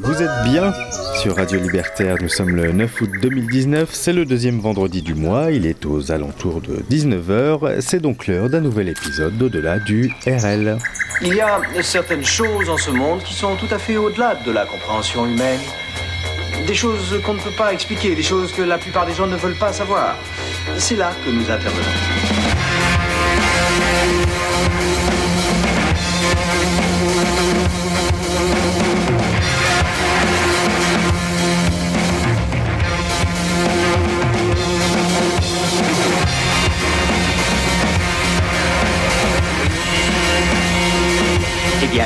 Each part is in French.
Vous êtes bien sur Radio Libertaire, nous sommes le 9 août 2019, c'est le deuxième vendredi du mois, il est aux alentours de 19h, c'est donc l'heure d'un nouvel épisode d'au-delà du RL. Il y a certaines choses en ce monde qui sont tout à fait au-delà de la compréhension humaine. des choses qu'on ne peut pas expliquer, des choses que la plupart des gens ne veulent pas savoir. C'est là que nous intervenons.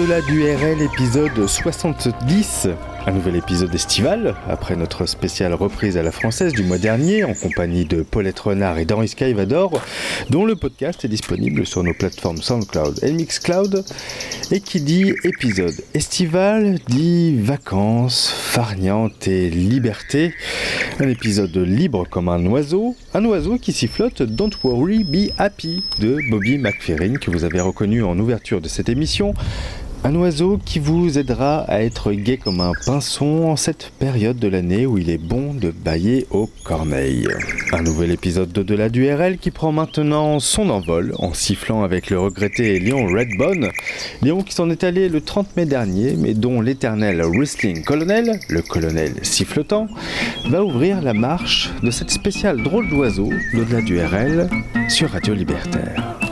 Au-delà du RL épisode 70, un nouvel épisode estival, après notre spéciale reprise à la française du mois dernier, en compagnie de Paulette Renard et d'Henri Skyvador, dont le podcast est disponible sur nos plateformes SoundCloud et Mixcloud. Et qui dit épisode estival dit vacances, farniente et liberté. Un épisode libre comme un oiseau, un oiseau qui sifflote Don't Worry, Be Happy de Bobby McFerrin, que vous avez reconnu en ouverture de cette émission. Un oiseau qui vous aidera à être gai comme un pinson en cette période de l'année où il est bon de bailler aux corneilles. Un nouvel épisode d'Au-delà du RL qui prend maintenant son envol en sifflant avec le regretté Léon Redbone. Léon qui s'en est allé le 30 mai dernier, mais dont l'éternel Whistling Colonel, le colonel sifflotant, va ouvrir la marche de cette spéciale drôle d'oiseau d'Au-delà du RL sur Radio Libertaire.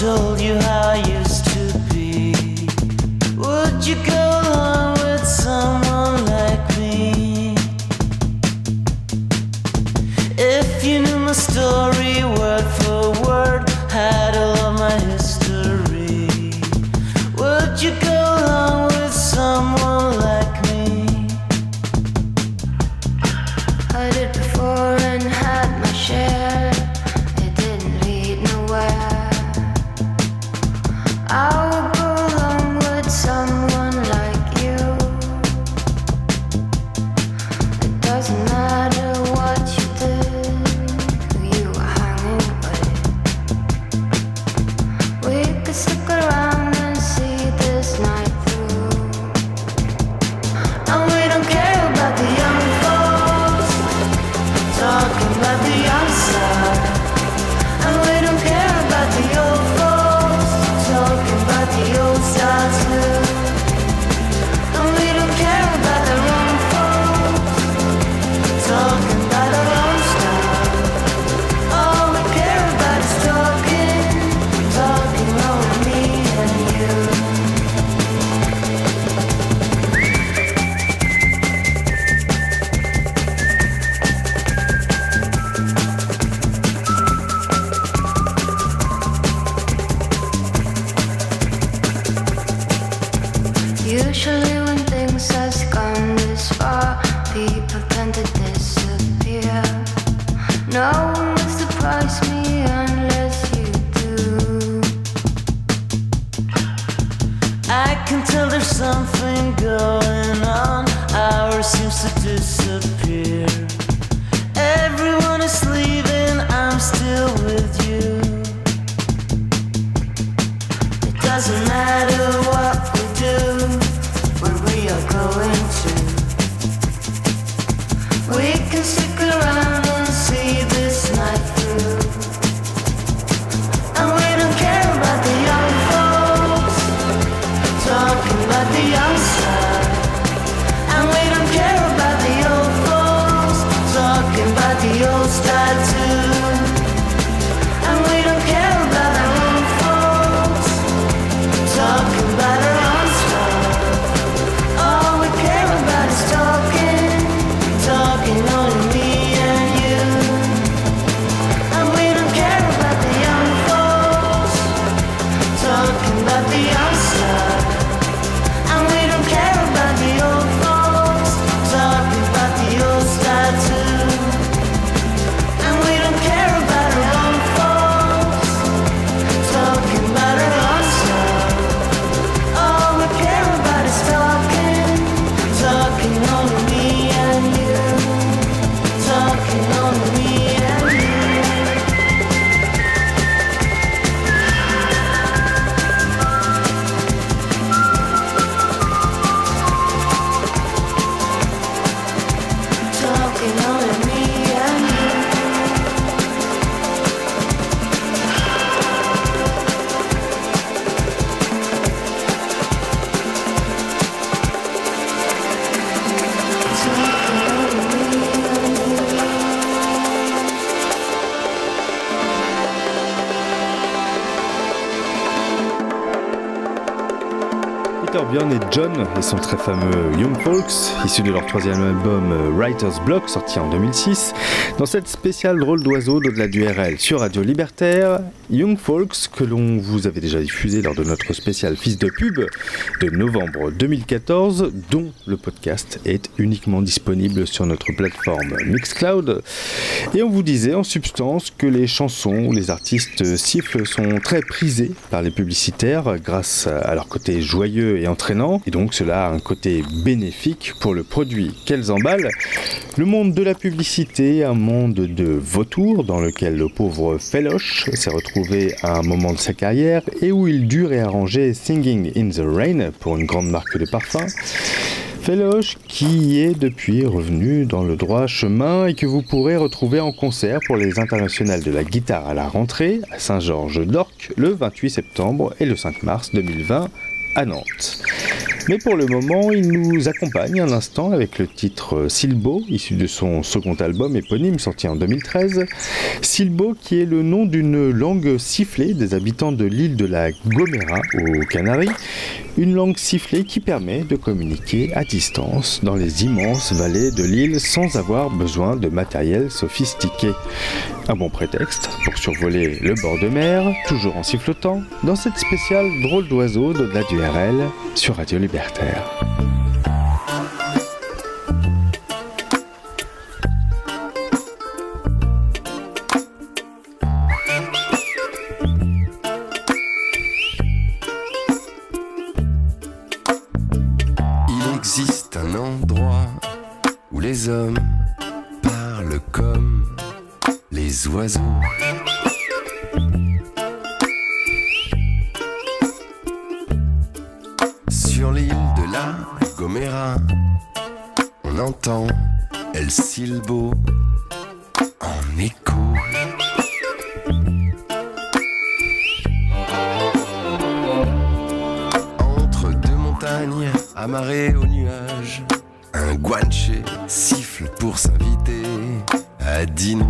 Told you Tell there's something going on. Ours seems to disappear. Everyone is leaving, I'm still with you. It doesn't matter what John et son très fameux Young Folks, issu de leur troisième album euh, Writer's Block, sorti en 2006. Dans cette spéciale drôle d'oiseau d'au-delà du RL sur Radio Libertaire, Young Folks, que l'on vous avait déjà diffusé lors de notre spécial Fils de pub de novembre 2014, dont le podcast est uniquement disponible sur notre plateforme Mixcloud. Et on vous disait en substance que les chansons où les artistes sifflent sont très prisées par les publicitaires grâce à leur côté joyeux et entraînant, et donc cela a un côté bénéfique pour le produit qu'elles emballent. Le monde de la publicité, un monde de vautours dans lequel le pauvre Feloche s'est retrouvé à un moment de sa carrière et où il dut réarranger Singing in the Rain pour une grande marque de parfum. Feloche qui est depuis revenu dans le droit chemin et que vous pourrez retrouver en concert pour les internationales de la guitare à la rentrée à Saint-Georges d'Orc le 28 septembre et le 5 mars 2020 à Nantes. Mais pour le moment, il nous accompagne un instant avec le titre Silbo, issu de son second album éponyme sorti en 2013. Silbo qui est le nom d'une langue sifflée des habitants de l'île de la Gomera aux Canaries. Une langue sifflée qui permet de communiquer à distance dans les immenses vallées de l'île sans avoir besoin de matériel sophistiqué. Un bon prétexte pour survoler le bord de mer, toujours en sifflotant, dans cette spéciale drôle d'oiseau d'au-delà du Sur Radio Libertaire. Il existe un endroit où les hommes parlent comme les oiseaux. On entend El Silbo en écho. Entre deux montagnes amarrées aux nuages, un guanche siffle pour s'inviter à dîner.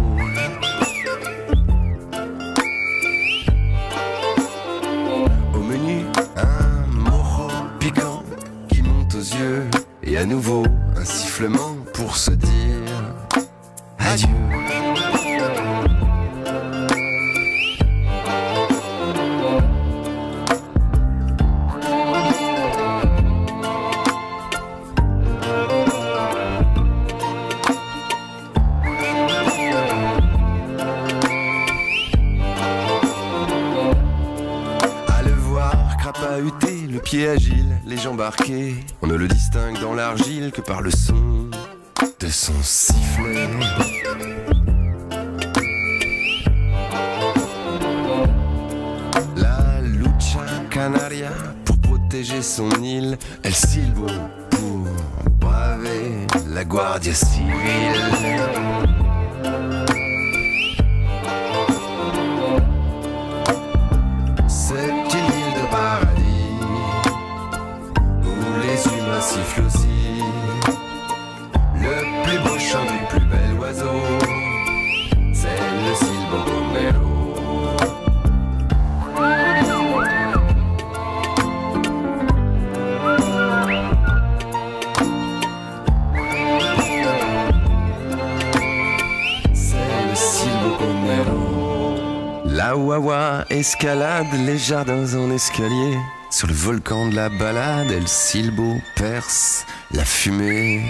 Les jardins en escalier. Sur le volcan de la balade, El Silbo perce la fumée.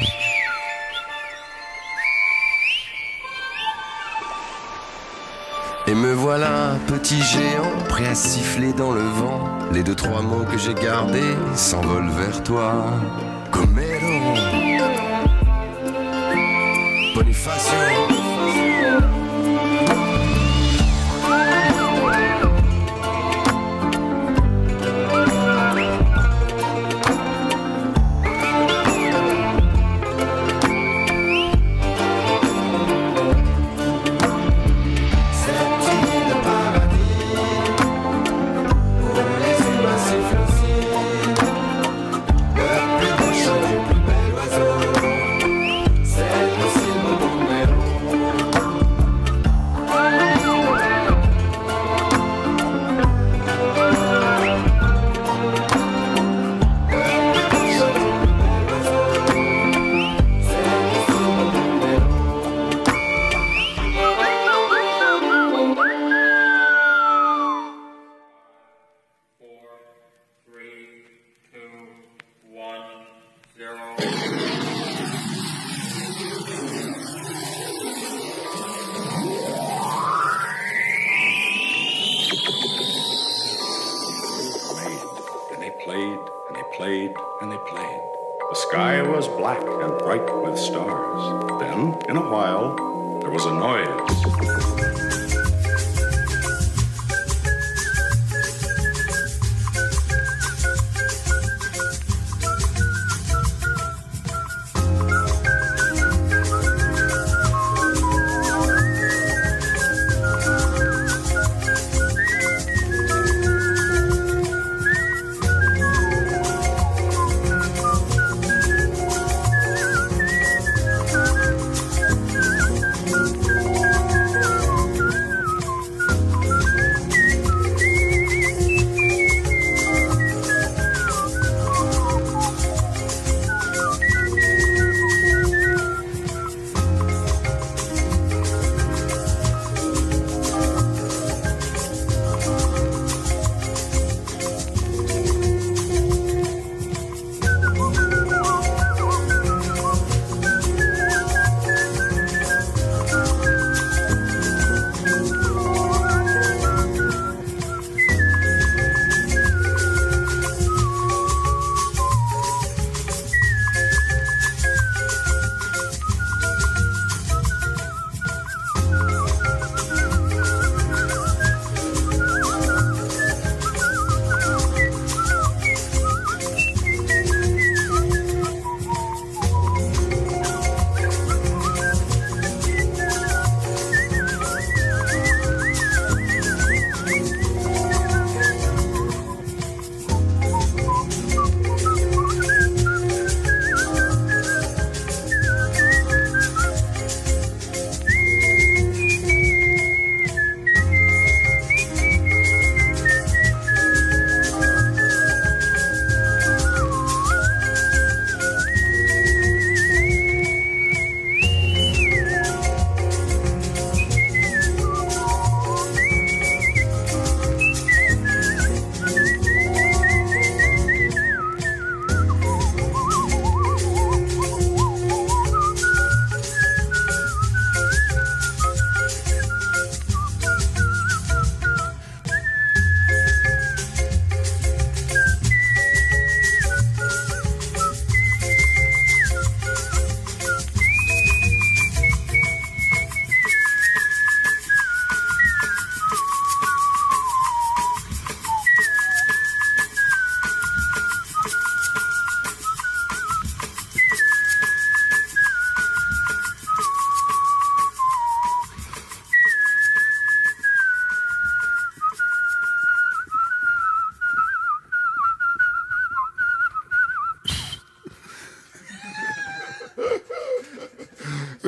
Et me voilà, petit géant, prêt à siffler dans le vent. Les deux trois mots que j'ai gardés s'envolent vers toi. Comero. Bonifacio.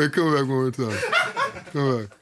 Come back one more time. Come back.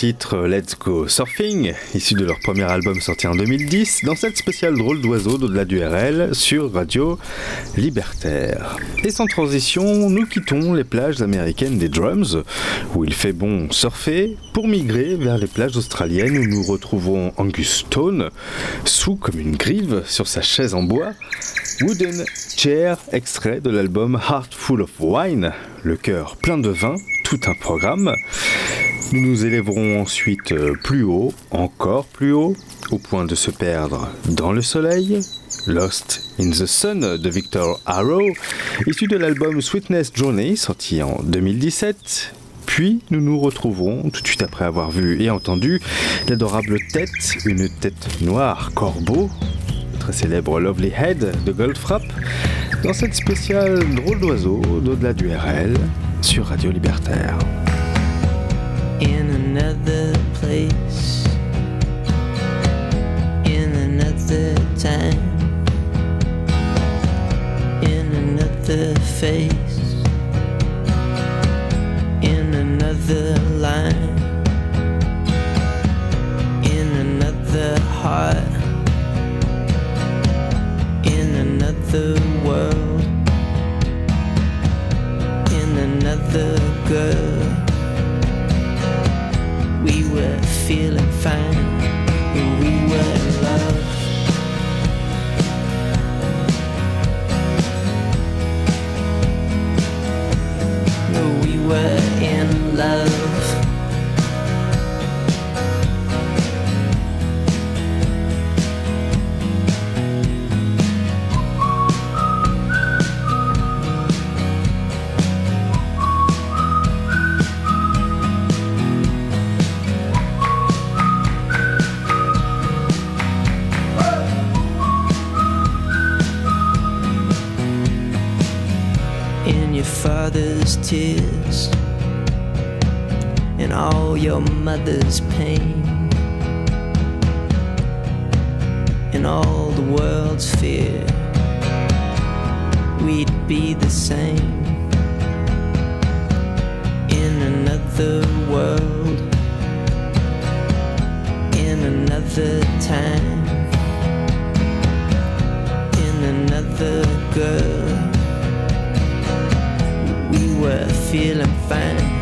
Titre Let's Go Surfing, issu de leur premier album sorti en 2010, dans cette spéciale drôle d'oiseau d'au-delà du RL sur Radio Libertaire. Et sans transition, nous quittons les plages américaines des Drums, où il fait bon surfer, pour migrer vers les plages australiennes où nous retrouvons Angus Stone, sous comme une grive sur sa chaise en bois, Wooden Chair, extrait de l'album Heart Full of Wine, le cœur plein de vin, tout un programme. Nous nous élèverons ensuite euh, plus haut, encore plus haut, au point de se perdre dans le soleil. Lost in the Sun de Victor Arrow, issu de l'album Sweetness Journey, sorti en 2017. Puis nous nous retrouverons, tout de suite après avoir vu et entendu, l'adorable tête, une tête noire corbeau, très célèbre Lovely Head de Goldfrapp, dans cette spéciale drôle d'oiseau d'au-delà du RL sur Radio Libertaire. Tears and all your mother's pain and all the world's fear, we'd be the same in another world, in another time, in another girl. We were feeling fine,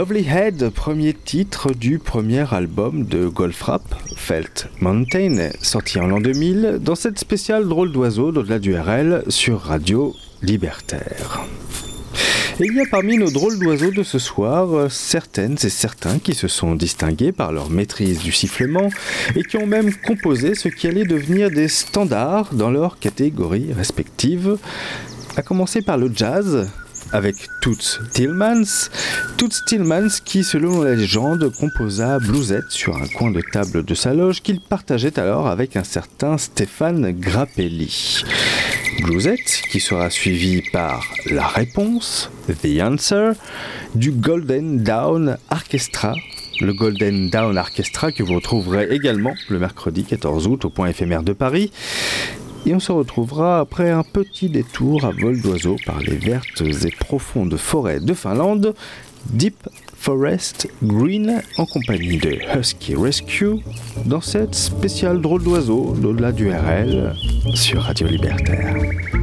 Lovely Head, premier titre du premier album de Goldfrapp, Felt Mountain, sorti en l'an 2000, dans cette spéciale drôle d'oiseau d'au-delà du RL sur Radio Libertaire. Il y a parmi nos drôles d'oiseaux de ce soir certaines et certains qui se sont distingués par leur maîtrise du sifflement et qui ont même composé ce qui allait devenir des standards dans leurs catégories respectives, à commencer par le jazz avec Toots Tillmans. Toots Tillmans qui, selon la légende, composa Bluesette sur un coin de table de sa loge qu'il partageait alors avec un certain Stéphane Grappelli. Bluesette qui sera suivi par La Réponse, The Answer, du Golden Dawn Orchestra le Golden Dawn Orchestra que vous retrouverez également le mercredi 14 août au point éphémère de Paris. Et on se retrouvera après un petit détour à vol d'oiseau par les vertes et profondes forêts de Finlande, Deep Forest Green en compagnie de Husky Rescue dans cette spéciale drôle d'oiseau d'au-delà du RL sur Radio Libertaire.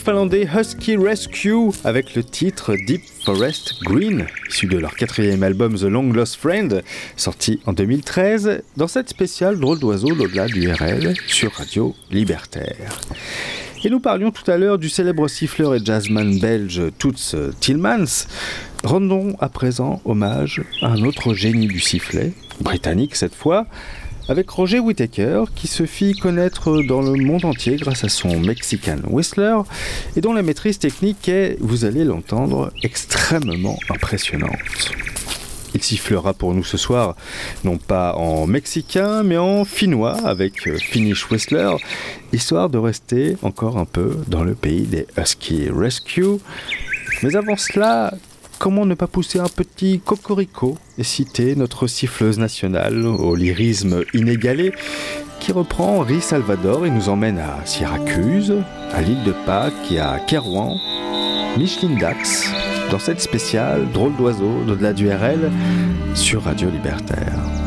Finlandais Husky Rescue avec le titre Deep Forest Green, issu de leur quatrième album The Long Lost Friend, sorti en 2013, dans cette spéciale Drôle d'oiseau au-delà du RL sur Radio Libertaire. Et nous parlions tout à l'heure du célèbre siffleur et jazzman belge Toots Tillmans. Rendons à présent hommage à un autre génie du sifflet, britannique cette fois, avec Roger Whittaker, qui se fit connaître dans le monde entier grâce à son Mexican Whistler, et dont la maîtrise technique est, vous allez l'entendre, extrêmement impressionnante. Il sifflera pour nous ce soir, non pas en mexicain, mais en finnois avec euh, Finnish Whistler, histoire de rester encore un peu dans le pays des Husky Rescue. Mais avant cela, comment ne pas pousser un petit cocorico et citer notre siffleuse nationale au lyrisme inégalé qui reprend Henri Salvador et nous emmène à Syracuse, à l'île de Pâques et à Kerouan, Micheline Dax, dans cette spéciale Drôle d'oiseau d'au-delà du RL sur Radio Libertaire.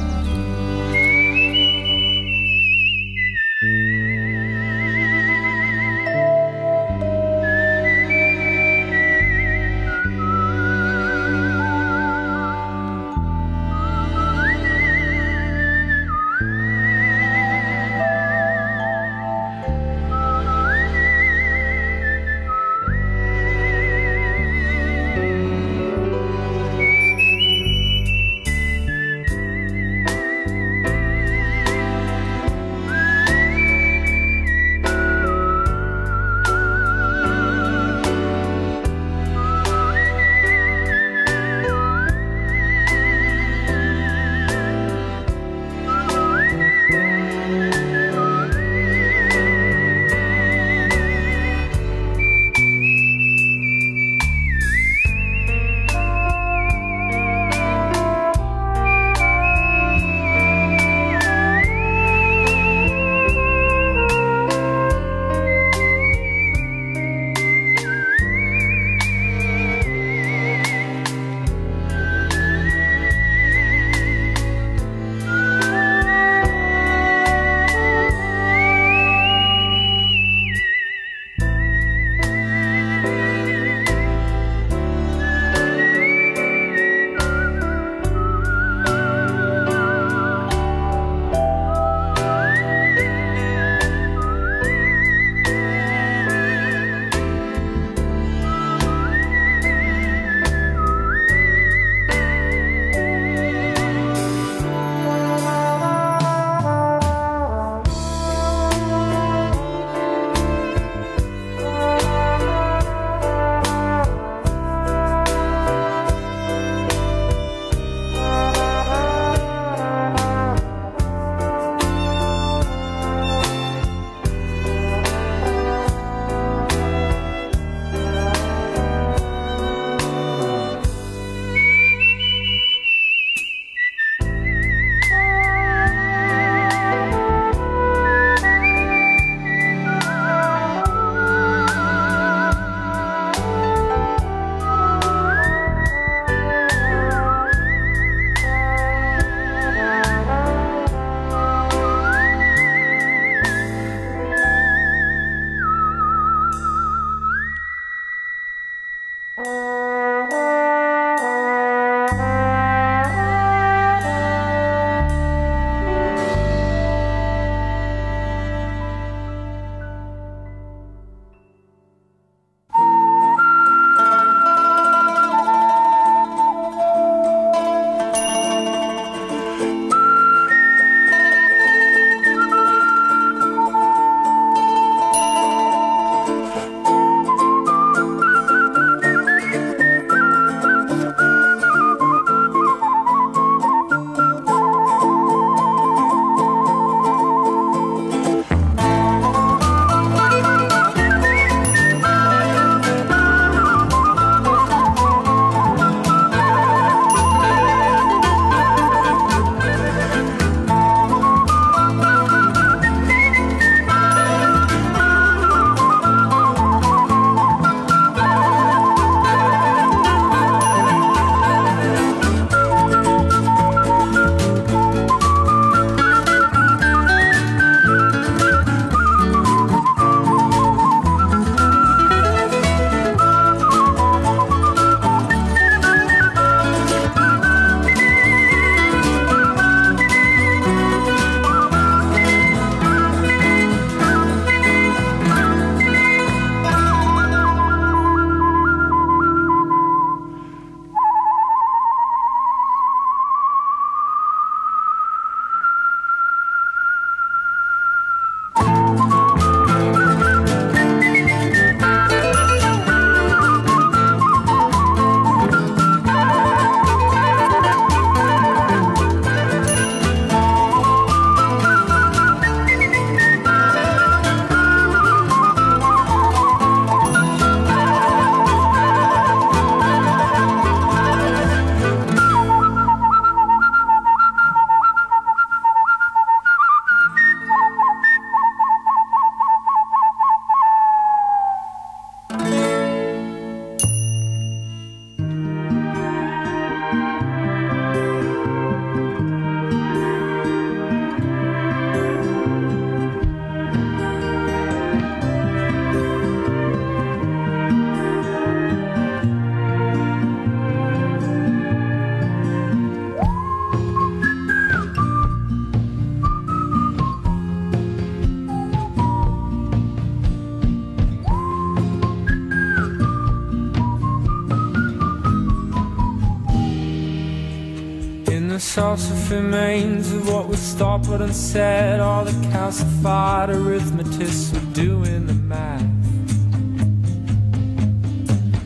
Remains of what was stopped but unsaid. All the calcified arithmetists were doing the math.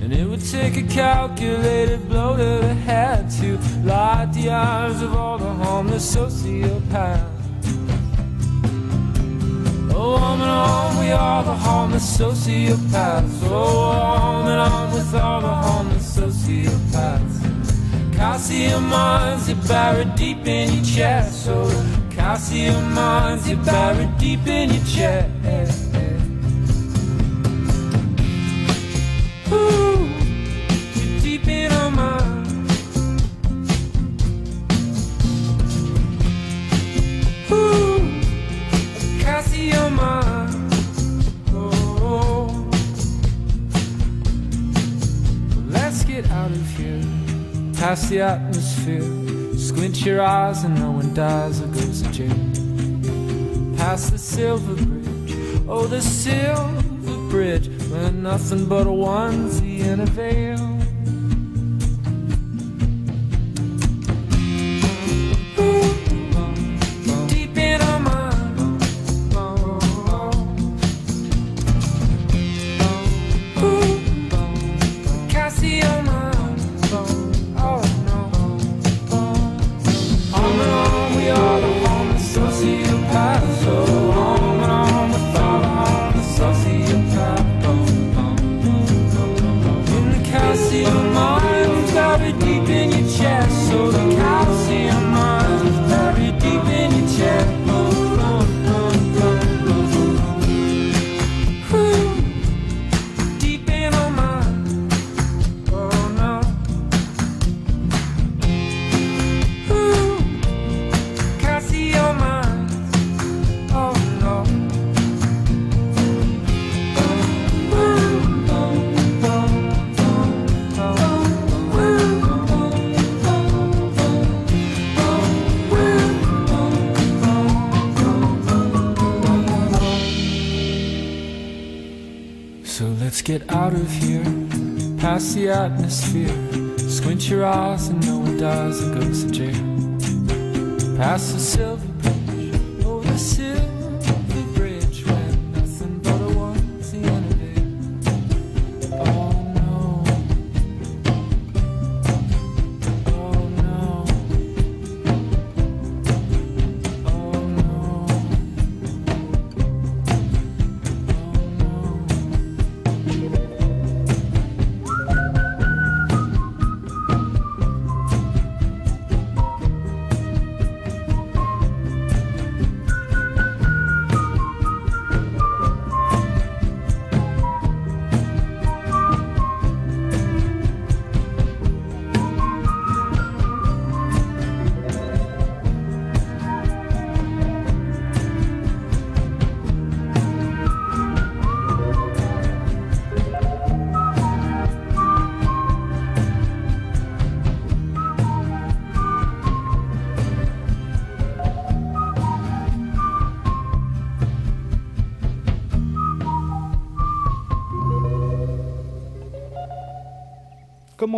And it would take a calculated blow to the head to light the eyes of all the homeless sociopaths. Oh, on and on, we are the homeless sociopaths. Oh, on and on with all the sociopaths. Calcium mines you buried deep in your chest. So calcium mines you buried deep in your chest. Past the atmosphere. Squint your eyes and no one dies or goes to jail. Past the silver bridge, oh the silver bridge, where nothing but a onesie and a veil. The atmosphere. Squint your eyes and no one dies or goes to jail. Pass the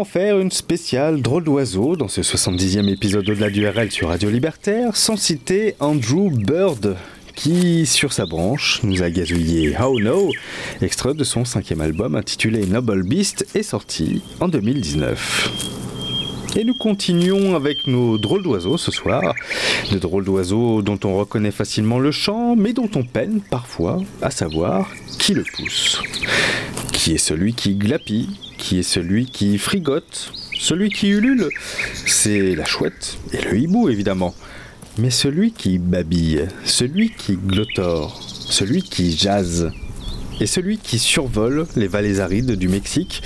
Faire une spéciale drôle d'oiseau dans ce 70e épisode au-delà du RL sur Radio Libertaire sans citer Andrew Bird qui, sur sa branche, nous a gazouillé How No, extrait de son cinquième album intitulé Noble Beast est sorti en 2019. Et nous continuons avec nos drôles d'oiseaux ce soir. Des drôles d'oiseaux dont on reconnaît facilement le chant, mais dont on peine parfois à savoir qui le pousse. Qui est celui qui glapit Qui est celui qui frigote Celui qui ulule C'est la chouette et le hibou évidemment. Mais celui qui babille, celui qui glottore, celui qui jase, et celui qui survole les vallées arides du Mexique,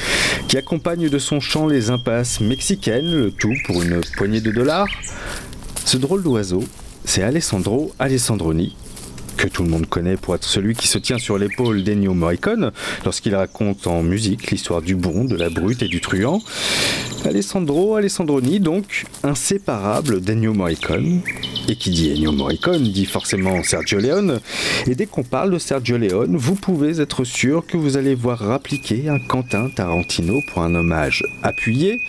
qui accompagne de son chant les impasses mexicaines, le tout pour une poignée de dollars. Ce drôle d'oiseau, c'est Alessandro Alessandroni, que tout le monde connaît pour être celui qui se tient sur l'épaule d'Ennio Morricone lorsqu'il raconte en musique l'histoire du bon, de la brute et du truand. Alessandro Alessandroni, donc inséparable d'Ennio Morricone. Et qui dit Ennio Morricone dit forcément Sergio Leone. Et dès qu'on parle de Sergio Leone, vous pouvez être sûr que vous allez voir rappliquer un Quentin Tarantino pour un hommage appuyé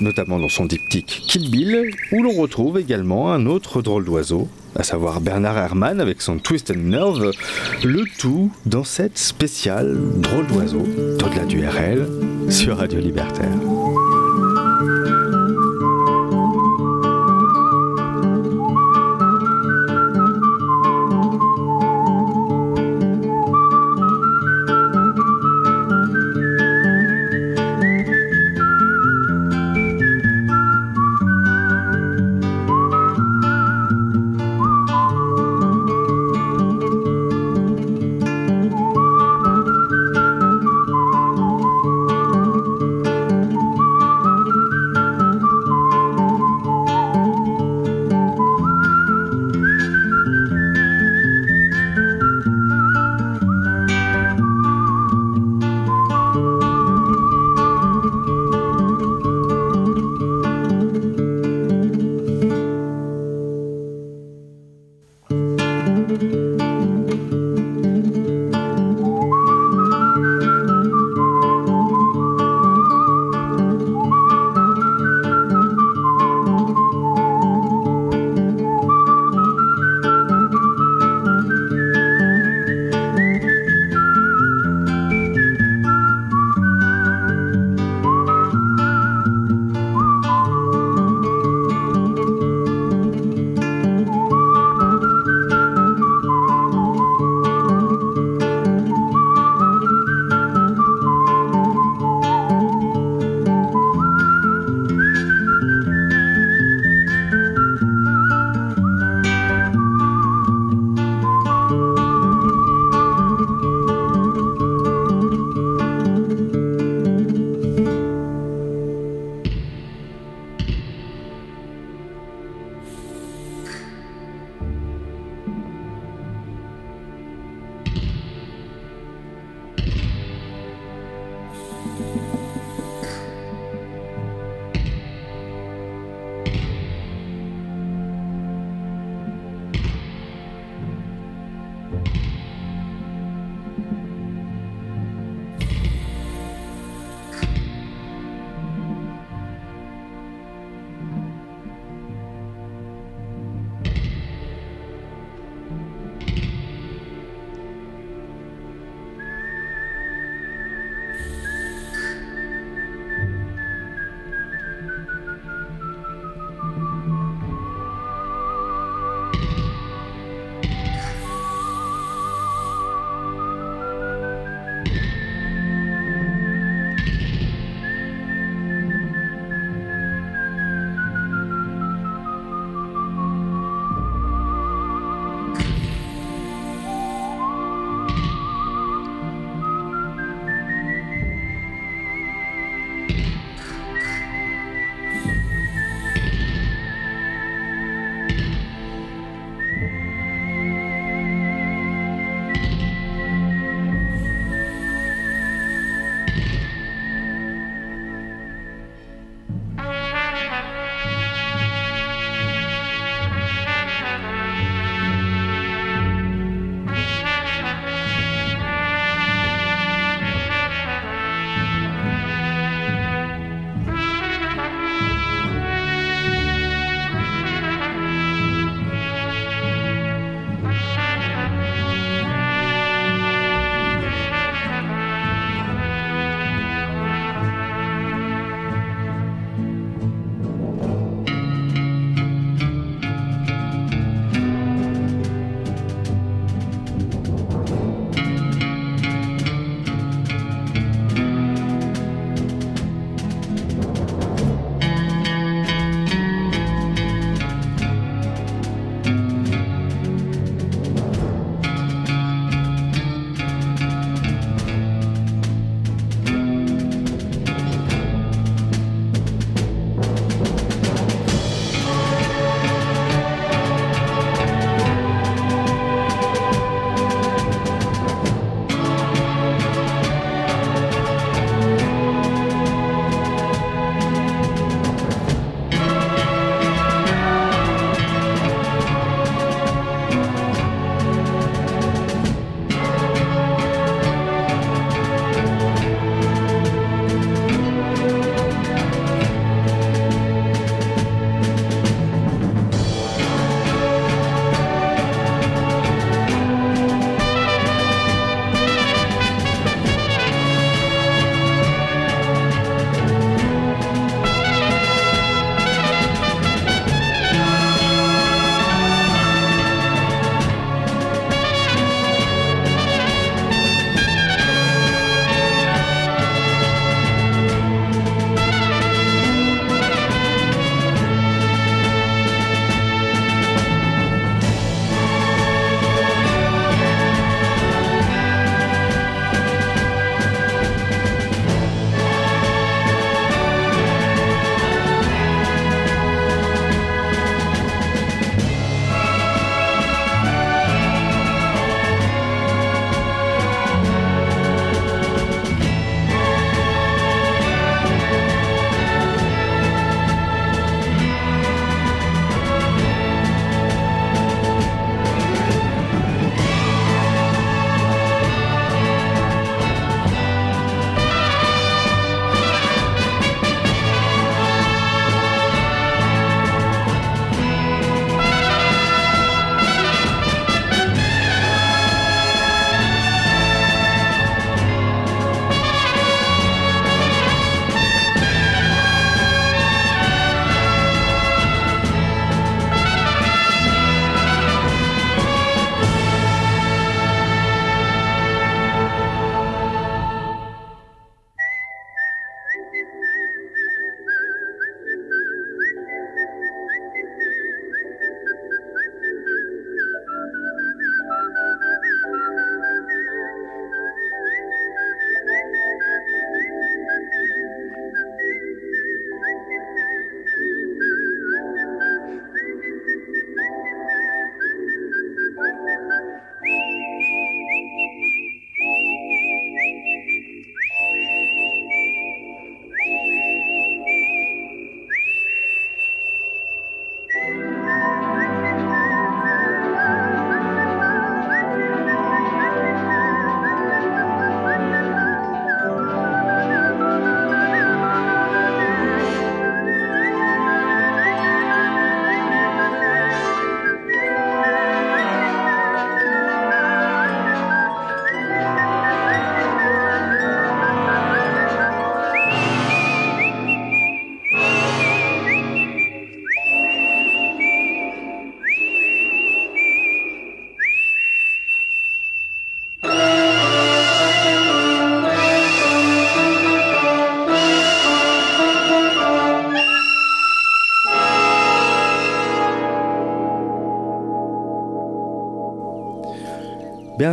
notamment dans son diptyque Kill Bill, où l'on retrouve également un autre drôle d'oiseau, à savoir Bernard Herrmann avec son Twist and Nerve, le tout dans cette spéciale drôle d'oiseau d'au-delà du RL sur Radio Libertaire.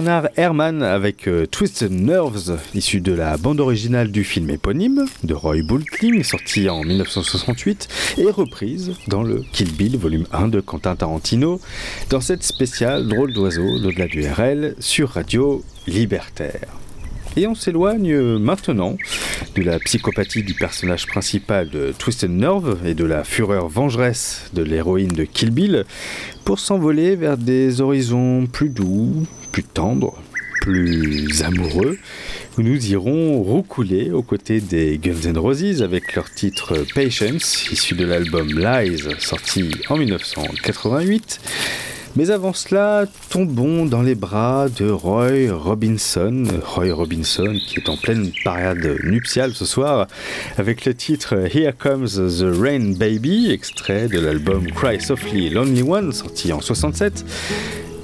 Bernard Herrmann avec euh, Twisted Nerves, issu de la bande originale du film éponyme de Roy Bulkling, sorti en 1968 et reprise dans le Kill Bill volume 1 de Quentin Tarantino, dans cette spéciale Drôle d'oiseau d'au-delà du RL sur Radio Libertaire. Et on s'éloigne maintenant de la psychopathie du personnage principal de Twisted Nerve et de la fureur vengeresse de l'héroïne de Kill Bill pour s'envoler vers des horizons plus doux, plus tendres, plus amoureux, où nous irons roucouler aux côtés des Guns N' Roses avec leur titre Patience, issu de l'album Lies, sorti en 1988. Mais avant cela, tombons dans les bras de Roy Robinson. Roy Robinson qui est en pleine période nuptiale ce soir avec le titre Here Comes the Rain Baby, extrait de l'album Cry Softly Lonely One, sorti en 67.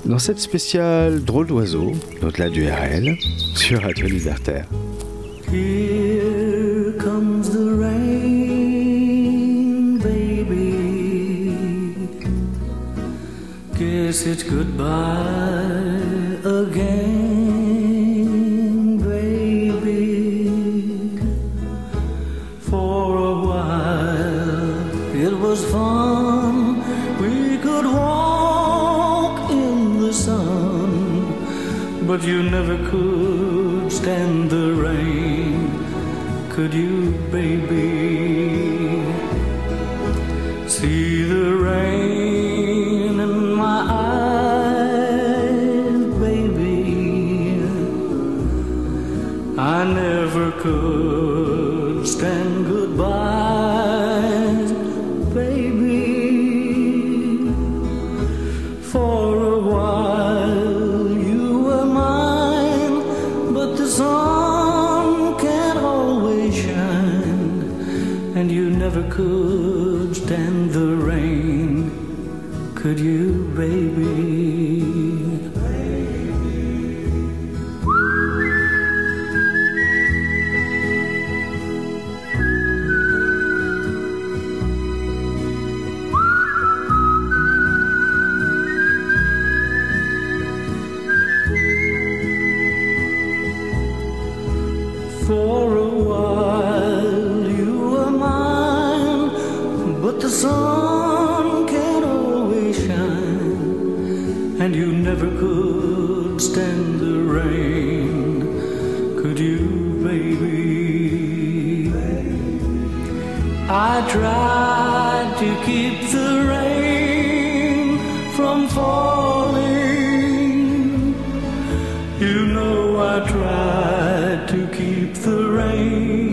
Dans cette spéciale drôle d'oiseau, au-delà du RL, sur Radio Libertaire. Guess it's goodbye again, baby. For a while it was fun. We could walk in the sun, but you never could stand the rain. Could you, baby? The rain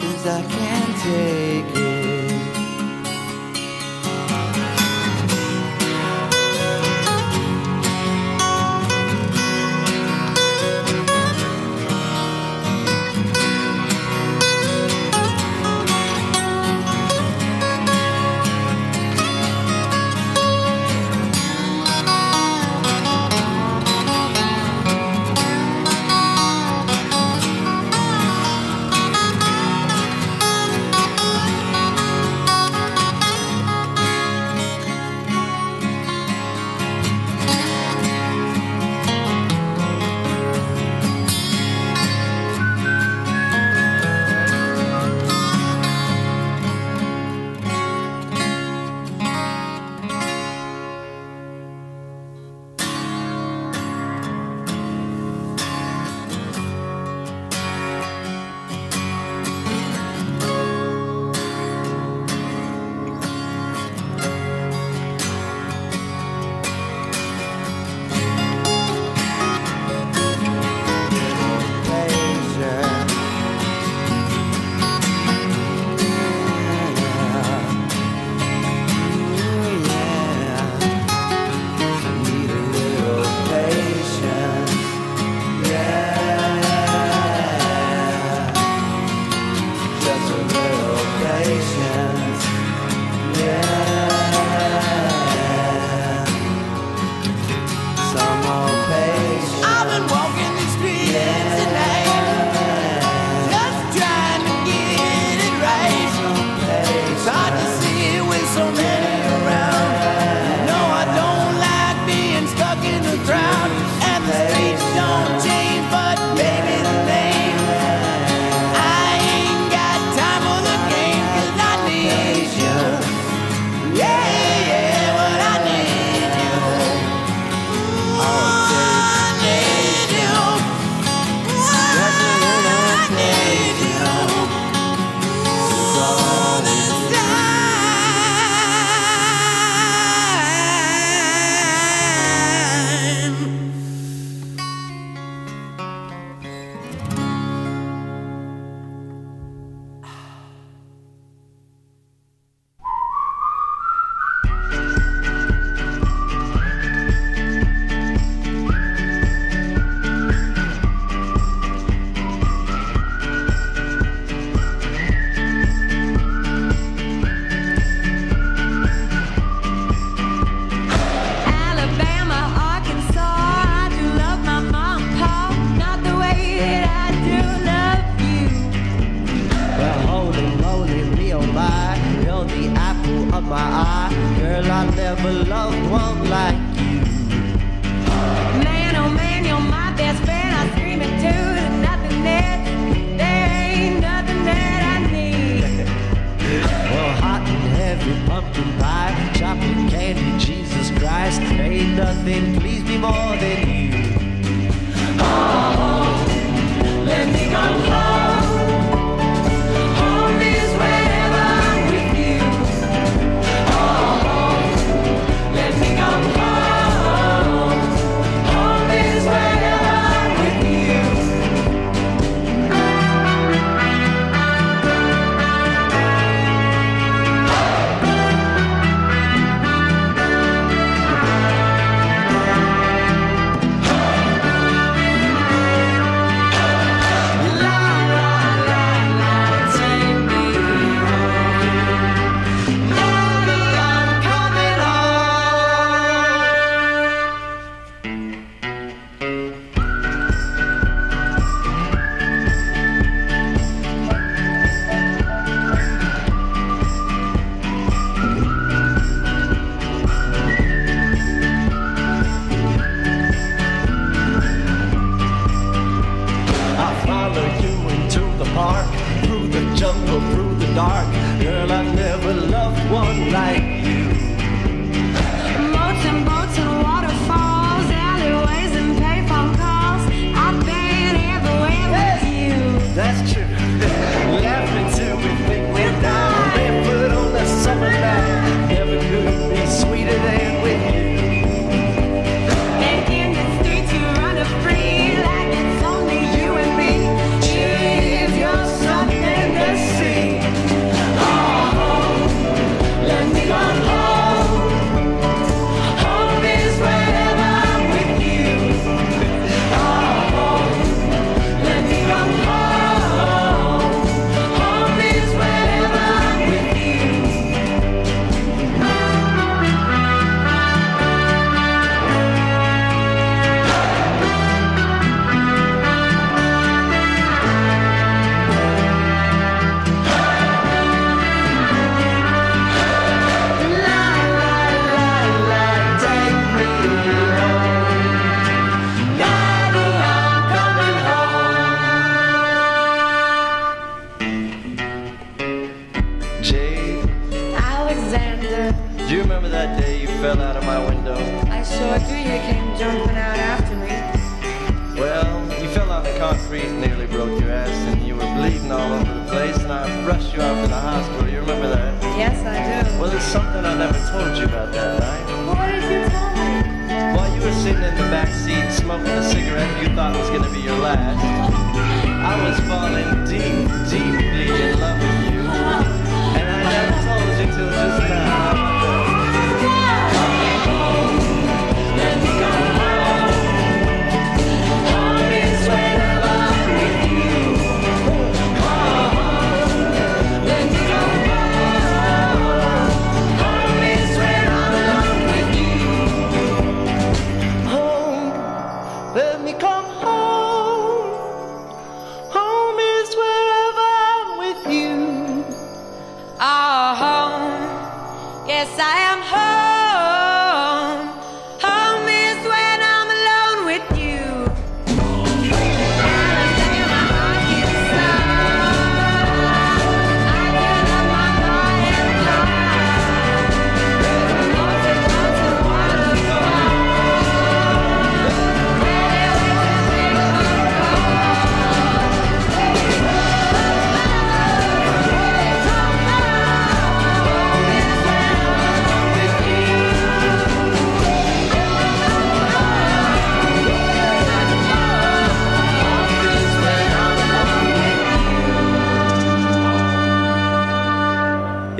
Cause I can't take it.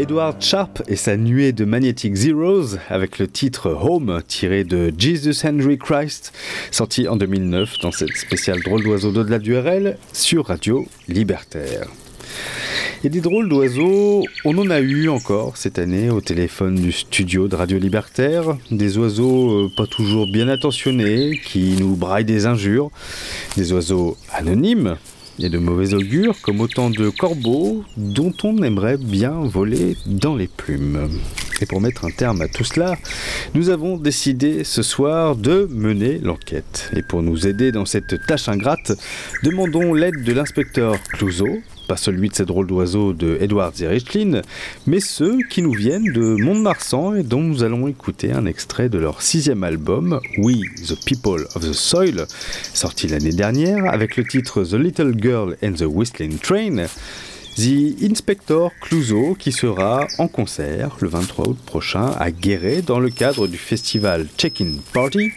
Edward Sharp et sa nuée de Magnetic Zeros avec le titre Home tiré de Jesus Henry Christ, sorti en 2009 dans cette spéciale drôle d'oiseau d'au-delà du RL sur Radio Libertaire. Et des drôles d'oiseaux, on en a eu encore cette année au téléphone du studio de Radio Libertaire. Des oiseaux euh, pas toujours bien attentionnés qui nous braillent des injures. Des oiseaux anonymes et de mauvais augure comme autant de corbeaux dont on aimerait bien voler dans les plumes. Et pour mettre un terme à tout cela, nous avons décidé ce soir de mener l'enquête. Et pour nous aider dans cette tâche ingrate, demandons l'aide de l'inspecteur Clouseau, pas celui de ces drôles d'oiseaux de Edward Zierichlin, mais ceux qui nous viennent de Mont-de-Marsan et dont nous allons écouter un extrait de leur sixième album, We, the People of the Soil, sorti l'année dernière avec le titre The Little Girl and the Whistling Train. The Inspector Clouseau qui sera en concert le 23 août prochain à Guéret dans le cadre du festival Check-in Party.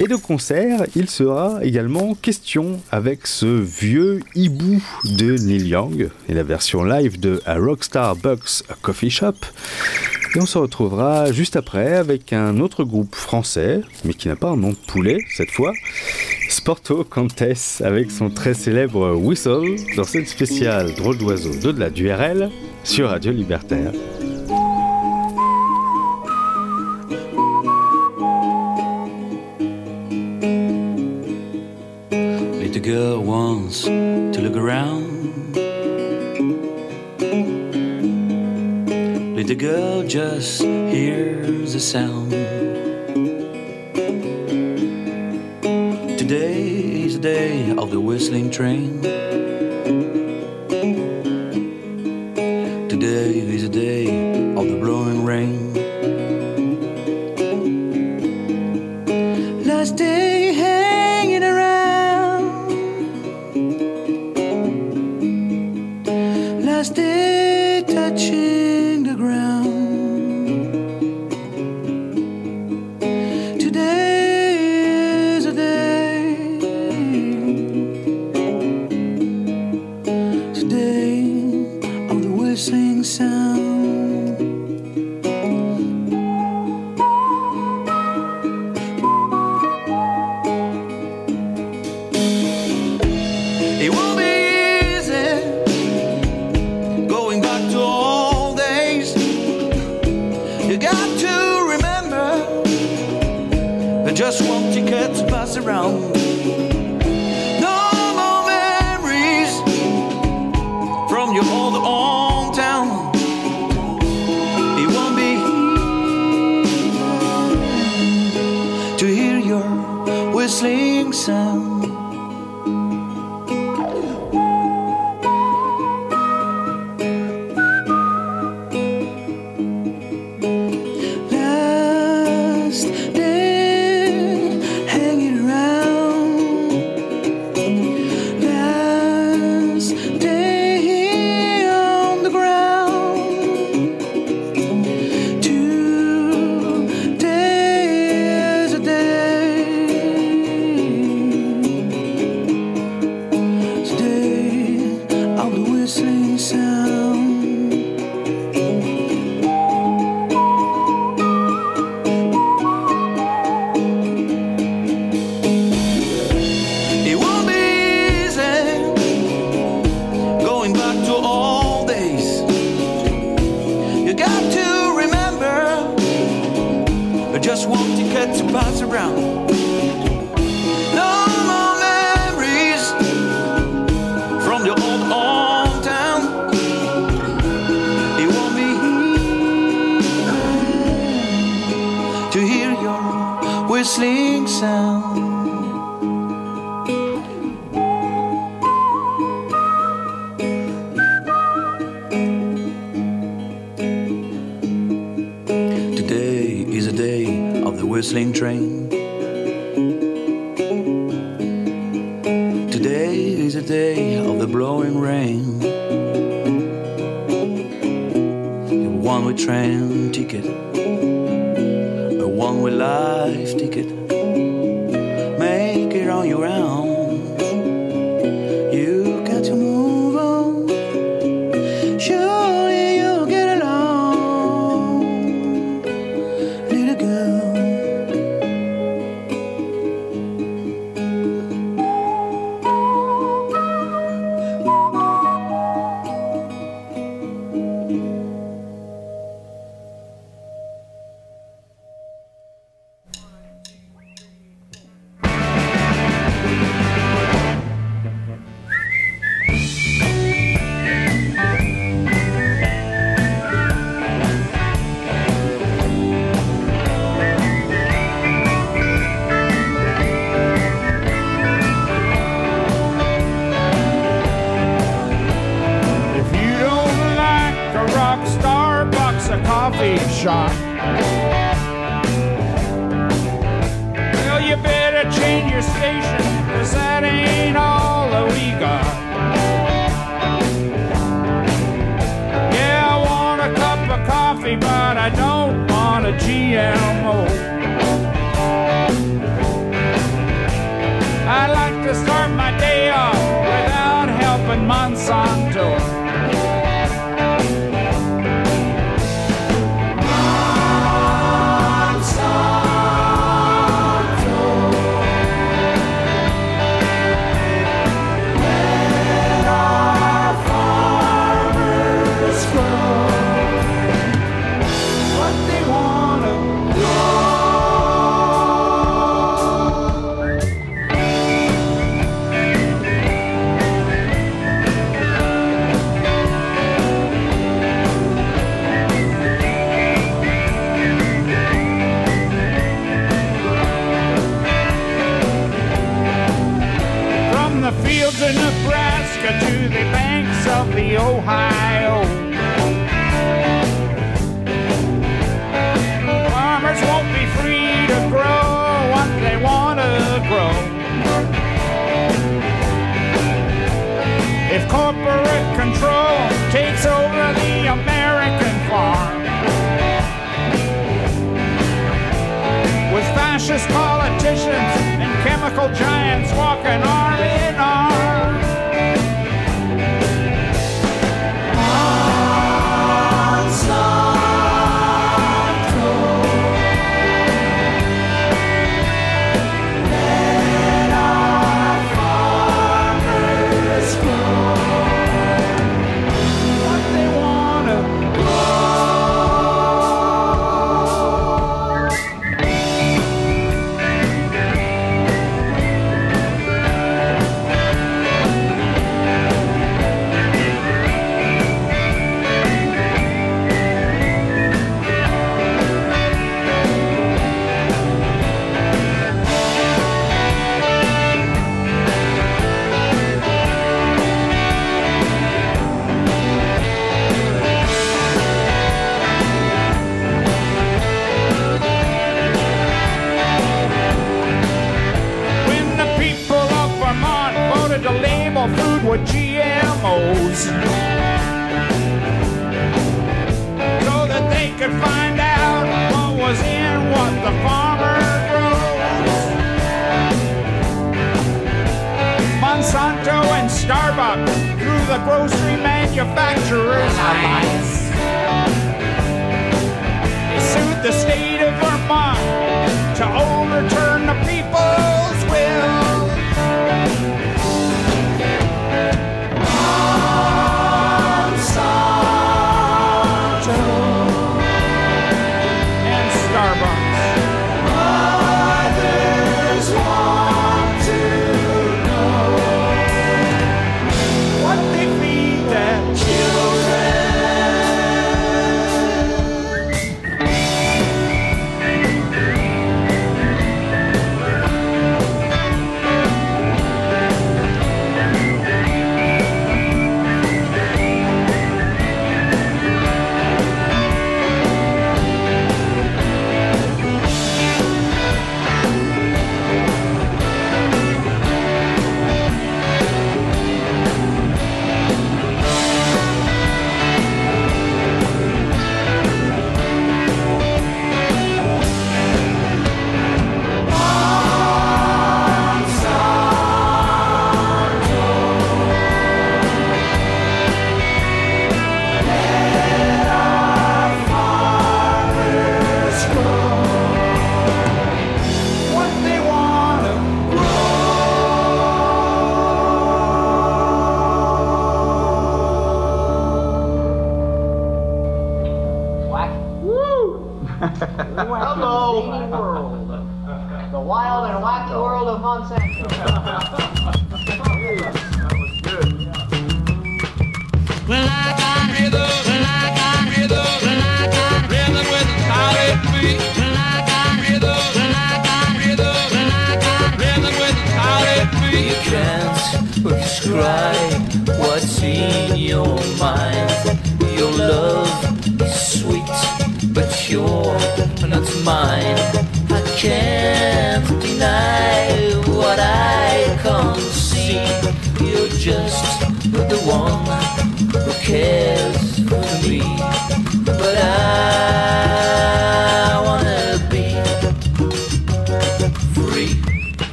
Et de concert, il sera également question avec ce vieux hibou de Neil Young et la version live de A Rockstar Bucks Coffee Shop. Et on se retrouvera juste après avec un autre groupe français, mais qui n'a pas un nom de poulet cette fois, Sporto Cantes avec son très célèbre Whistle dans cette spéciale drôle d'oiseau d'au-delà du RL sur Radio Libertaire. Girl wants to look around. Little girl just hears a sound. Today is the day of the whistling train. Today is the day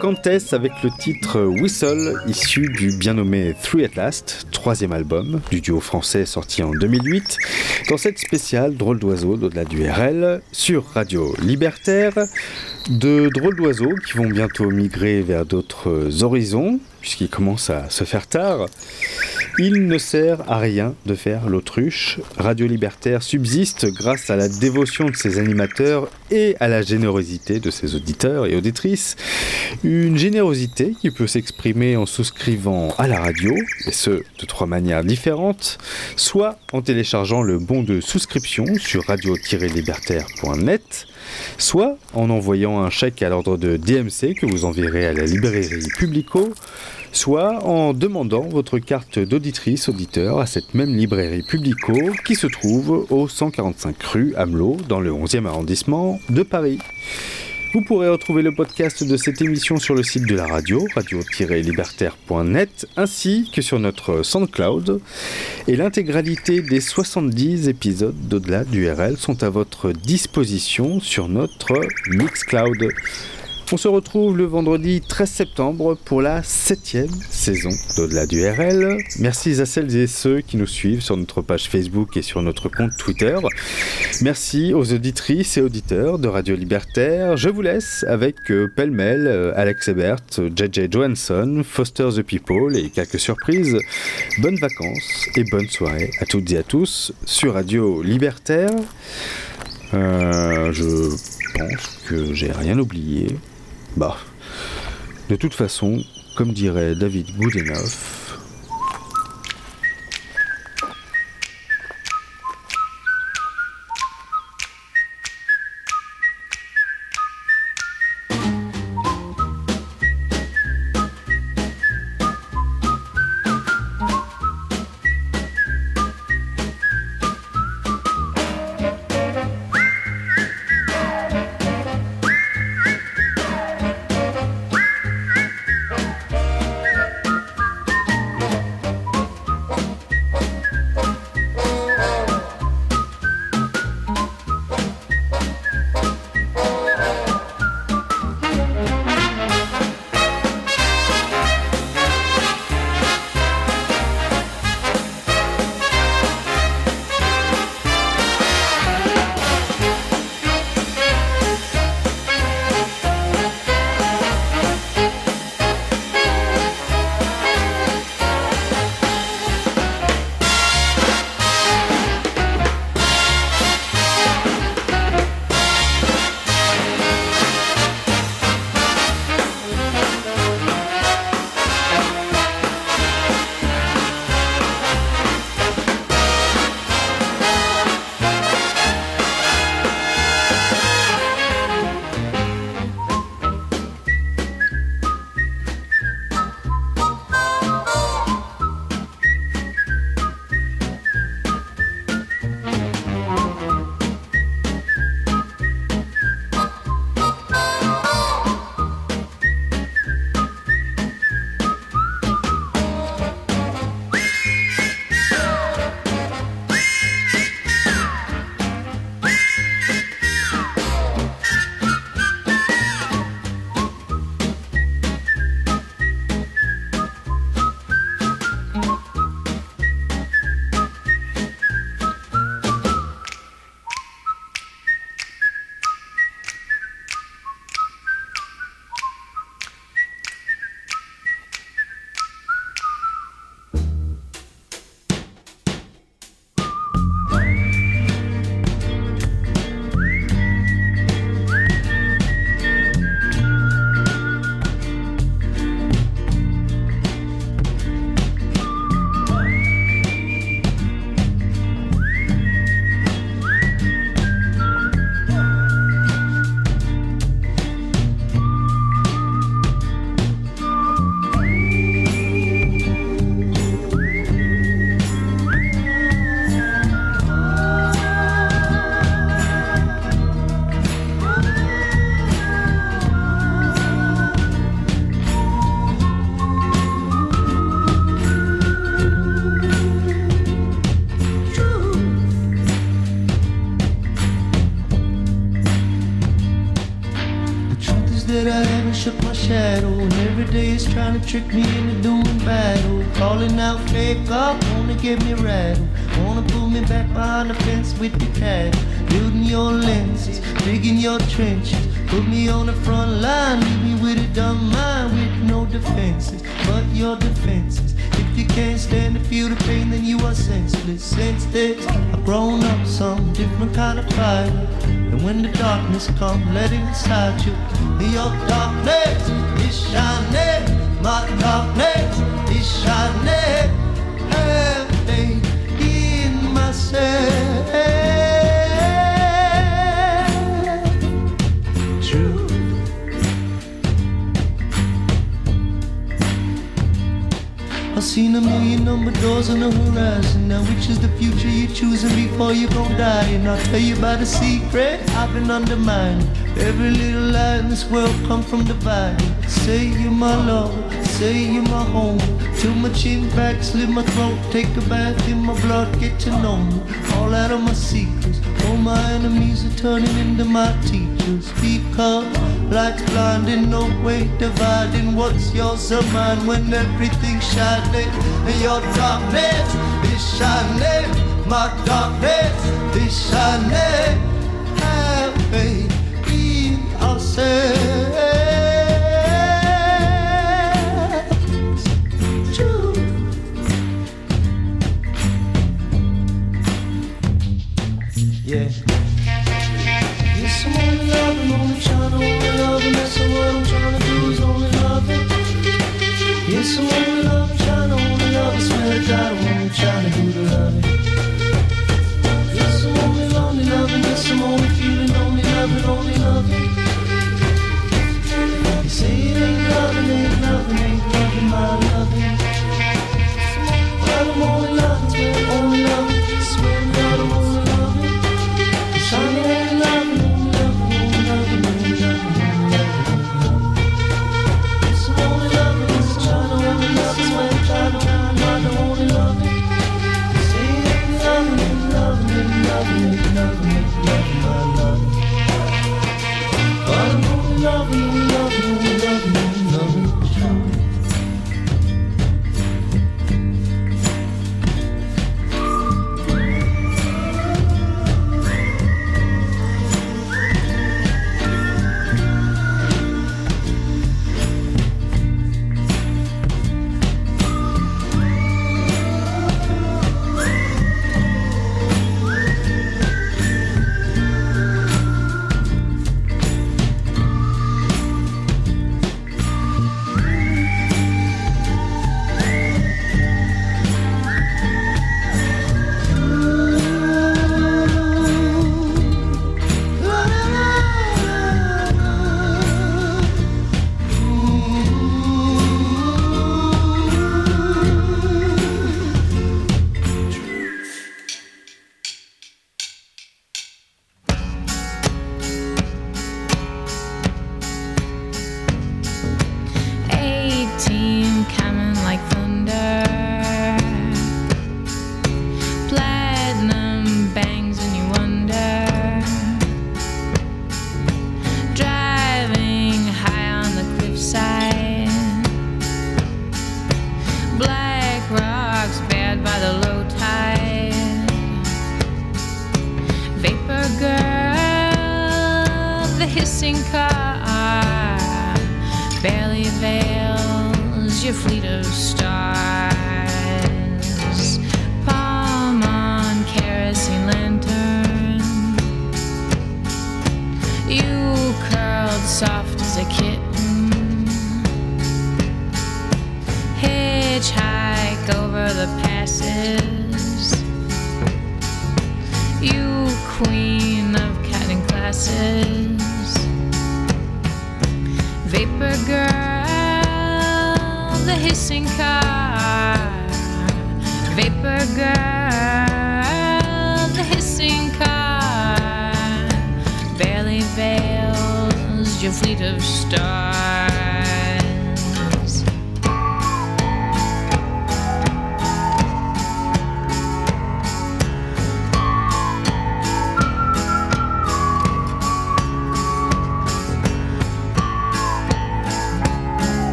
Cantes avec le titre Whistle, issu du bien nommé Three at Last, troisième album du duo français sorti en 2008, dans cette spéciale Drôle d'oiseaux d'au-delà du RL sur Radio Libertaire. De drôles d'oiseaux qui vont bientôt migrer vers d'autres horizons, puisqu'il commence à se faire tard. Il ne sert à rien de faire l'autruche. Radio Libertaire subsiste grâce à la dévotion de ses animateurs et à la générosité de ses auditeurs et auditrices. Une générosité qui peut s'exprimer en souscrivant à la radio, et ce de trois manières différentes, soit en téléchargeant le bon de souscription sur radio-libertaire.net, soit en envoyant un chèque à l'ordre de DMC que vous enverrez à la librairie Publico, soit en demandant votre carte d'auditrice auditeur à cette même librairie Publico qui se trouve au 145 rue Hamelot dans le 11e arrondissement de Paris. Vous pourrez retrouver le podcast de cette émission sur le site de la radio, radio-libertaire.net, ainsi que sur notre SoundCloud. Et l'intégralité des 70 épisodes d'au-delà du RL sont à votre disposition sur notre Mixcloud. On se retrouve le vendredi 13 septembre pour la septième saison d'Au-delà du RL. Merci à celles et ceux qui nous suivent sur notre page Facebook et sur notre compte Twitter. Merci aux auditrices et auditeurs de Radio Libertaire. Je vous laisse avec euh, pêle-mêle euh, Alex Ebert, JJ Johansson, Foster the People et quelques surprises. Bonnes vacances et bonne soirée à toutes et à tous sur Radio Libertaire. Euh, je pense que j'ai rien oublié. Bah, de toute façon, comme dirait David Goodenough, shadow. And every day is trying to trick me into doing battle. Calling out fake up, wanna get me rattled. Wanna pull me back behind the fence with the cattle. Building your lenses, digging your trenches. Put me on the front line, leave me with a dumb mind with no defenses. But your defenses. If you can't stand to feel the pain, then you are senseless. Since this, I've grown up some different kind of fighter. And when the darkness comes, let it inside you. Your darkness is shining. My darkness is shining. Million doors on the horizon. Now, which is the future you're choosing before you gon' die? And I'll tell you about a secret I've been undermining. Every little lie in this world come from the dividing. Say you're my love, say you're my home. Till my chin back, slit my throat, take a bath in my blood, get to know me. All out of my secrets. All my enemies are turning into my teachers. Because light's blinding, no way dividing what's yours or mine when everything's shining. And your darkness is shining. My darkness is shining. Have faith in ourselves.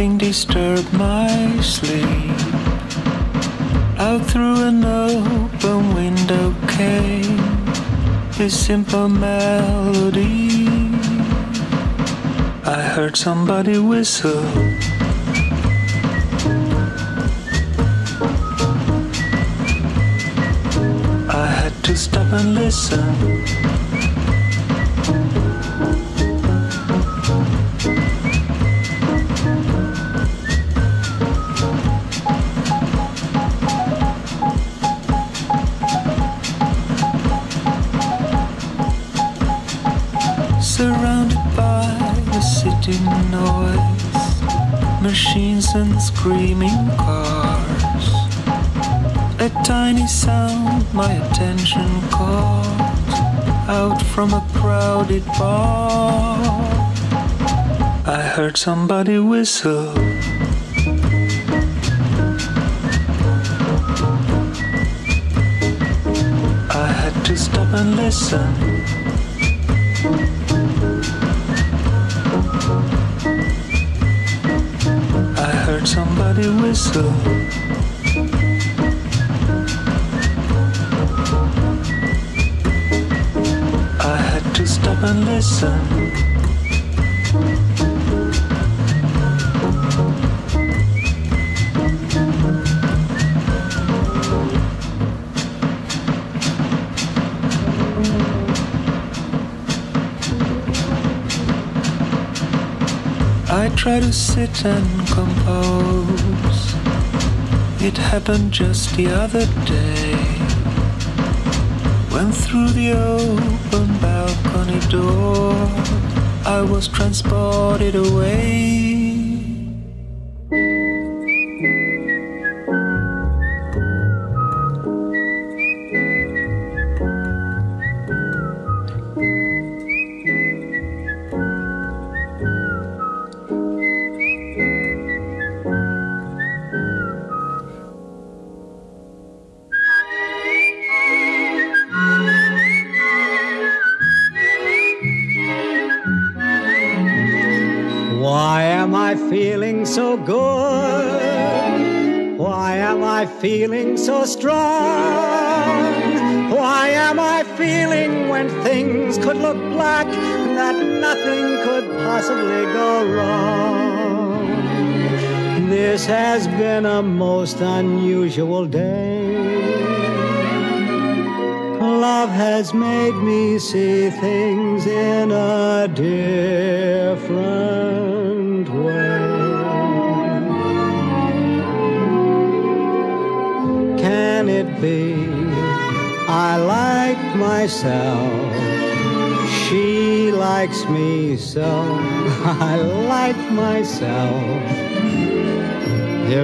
Something disturbed my sleep. Out through an open window came this simple melody. I heard somebody whistle. I had to stop and listen. From a crowded bar. I heard somebody whistle. I had to stop and listen. I heard somebody whistle. Listen. I try to sit and compose. It happened just the other day. When through the open balcony door, I was transported away.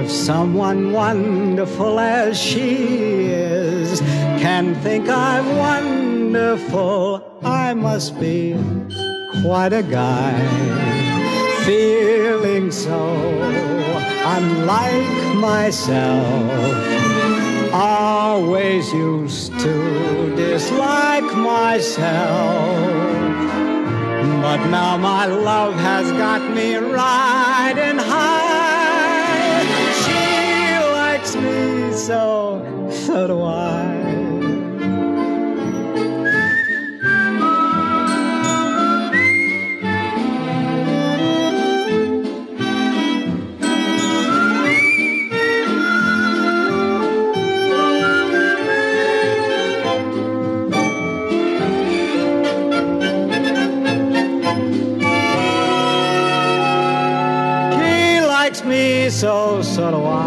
If someone wonderful as she is can think I'm wonderful, I must be quite a guy. Feeling so unlike myself. Always used to dislike myself. But now my love has got me riding but why? so, so do I.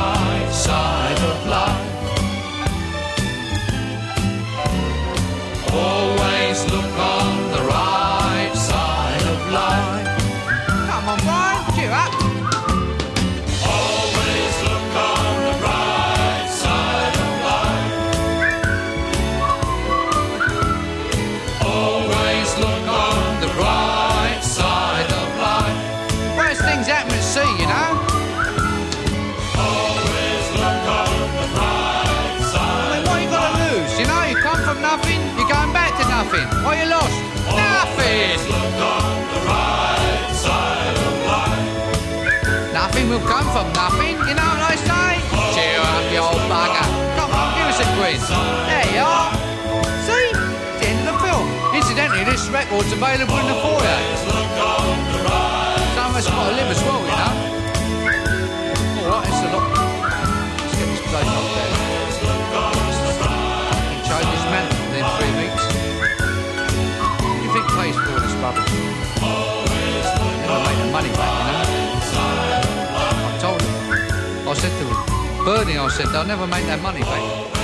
Always look from nothing, you know what I say? Cheer up, you old bugger. Come on, give us a quiz. There you are. See? The end of the film. Incidentally, this record's available in the foyer. Some of us got to live as well, Bernie, I said, they'll never make that money back.